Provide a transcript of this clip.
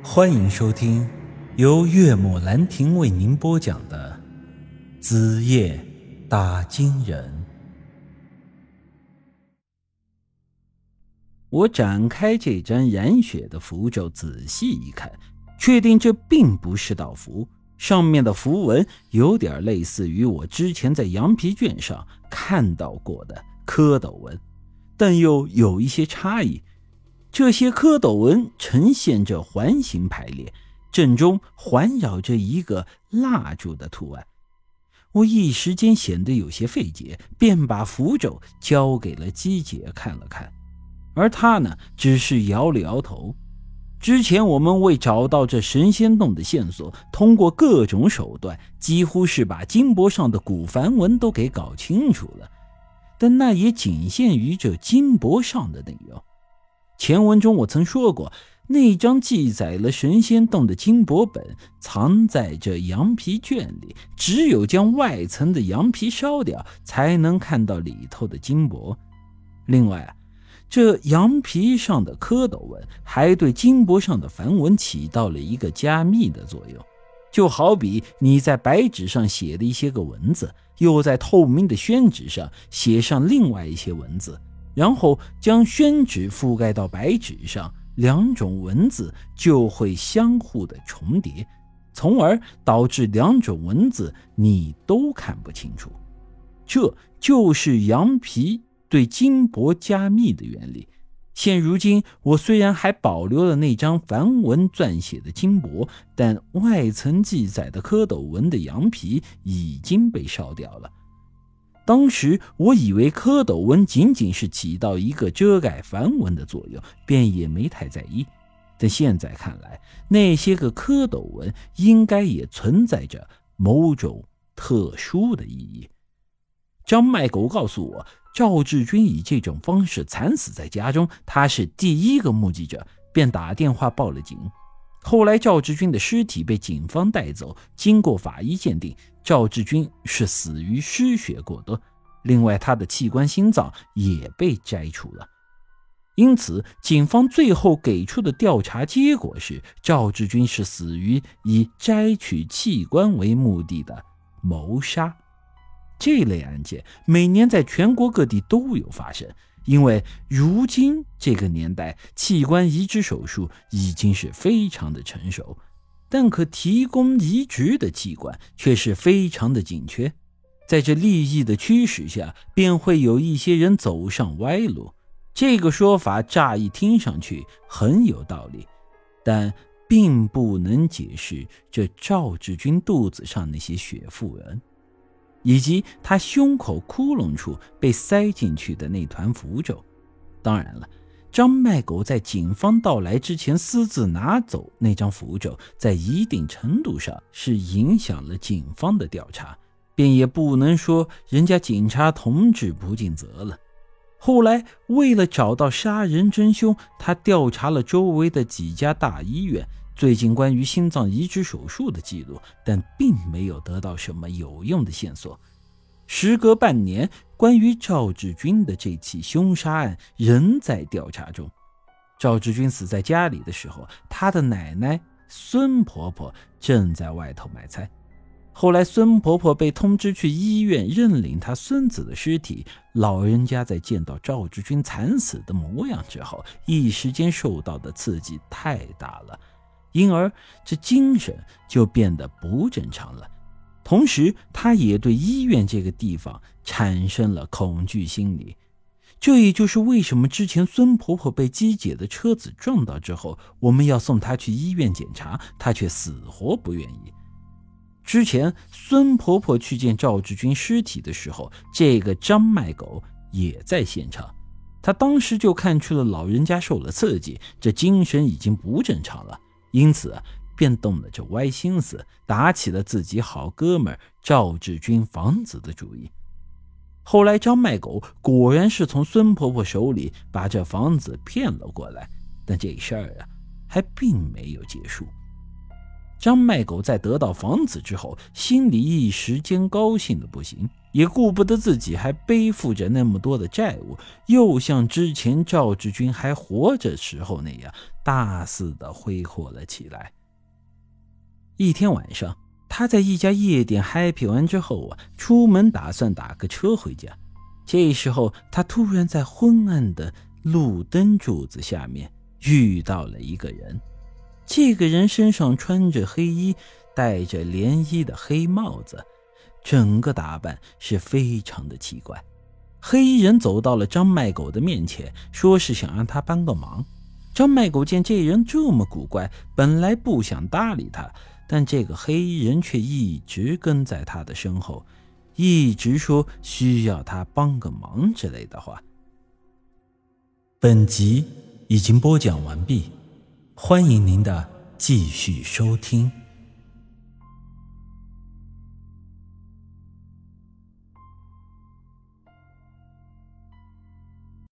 欢迎收听由岳母兰亭为您播讲的《子夜打金人》。我展开这张染血的符咒，仔细一看，确定这并不是道符。上面的符文有点类似于我之前在羊皮卷上看到过的蝌蚪纹，但又有一些差异。这些蝌蚪纹呈现着环形排列，正中环绕着一个蜡烛的图案。我一时间显得有些费解，便把符咒交给了姬姐看了看，而她呢，只是摇了摇头。之前我们为找到这神仙洞的线索，通过各种手段，几乎是把金箔上的古梵文都给搞清楚了，但那也仅限于这金箔上的内容。前文中我曾说过，那张记载了神仙洞的金箔本藏在这羊皮卷里，只有将外层的羊皮烧掉，才能看到里头的金箔。另外，这羊皮上的蝌蚪纹还对金箔上的梵文起到了一个加密的作用，就好比你在白纸上写的一些个文字，又在透明的宣纸上写上另外一些文字。然后将宣纸覆盖到白纸上，两种文字就会相互的重叠，从而导致两种文字你都看不清楚。这就是羊皮对金箔加密的原理。现如今，我虽然还保留了那张梵文撰写的金箔，但外层记载的蝌蚪纹的羊皮已经被烧掉了。当时我以为蝌蚪纹仅仅是起到一个遮盖梵文的作用，便也没太在意。但现在看来，那些个蝌蚪纹应该也存在着某种特殊的意义。张麦狗告诉我，赵志军以这种方式惨死在家中，他是第一个目击者，便打电话报了警。后来，赵志军的尸体被警方带走，经过法医鉴定。赵志军是死于失血过多，另外他的器官心脏也被摘除了，因此警方最后给出的调查结果是赵志军是死于以摘取器官为目的的谋杀。这类案件每年在全国各地都有发生，因为如今这个年代器官移植手术已经是非常的成熟。但可提供移植的器官却是非常的紧缺，在这利益的驱使下，便会有一些人走上歪路。这个说法乍一听上去很有道理，但并不能解释这赵志军肚子上那些血妇人，以及他胸口窟窿处被塞进去的那团符咒。当然了。张麦狗在警方到来之前私自拿走那张符咒，在一定程度上是影响了警方的调查，便也不能说人家警察同志不尽责了。后来为了找到杀人真凶，他调查了周围的几家大医院最近关于心脏移植手术的记录，但并没有得到什么有用的线索。时隔半年，关于赵志军的这起凶杀案仍在调查中。赵志军死在家里的时候，他的奶奶孙婆婆正在外头买菜。后来，孙婆婆被通知去医院认领她孙子的尸体。老人家在见到赵志军惨死的模样之后，一时间受到的刺激太大了，因而这精神就变得不正常了。同时，他也对医院这个地方产生了恐惧心理。这也就是为什么之前孙婆婆被姬姐的车子撞到之后，我们要送她去医院检查，她却死活不愿意。之前孙婆婆去见赵志军尸体的时候，这个张麦狗也在现场，他当时就看出了老人家受了刺激，这精神已经不正常了，因此。便动了这歪心思，打起了自己好哥们赵志军房子的主意。后来张麦狗果然是从孙婆婆手里把这房子骗了过来，但这事儿啊，还并没有结束。张麦狗在得到房子之后，心里一时间高兴的不行，也顾不得自己还背负着那么多的债务，又像之前赵志军还活着时候那样大肆的挥霍了起来。一天晚上，他在一家夜店 happy 完之后啊，出门打算打个车回家。这时候，他突然在昏暗的路灯柱子下面遇到了一个人。这个人身上穿着黑衣，戴着连衣的黑帽子，整个打扮是非常的奇怪。黑衣人走到了张麦狗的面前，说是想让他帮个忙。张麦狗见这人这么古怪，本来不想搭理他，但这个黑衣人却一直跟在他的身后，一直说需要他帮个忙之类的话。本集已经播讲完毕。欢迎您的继续收听。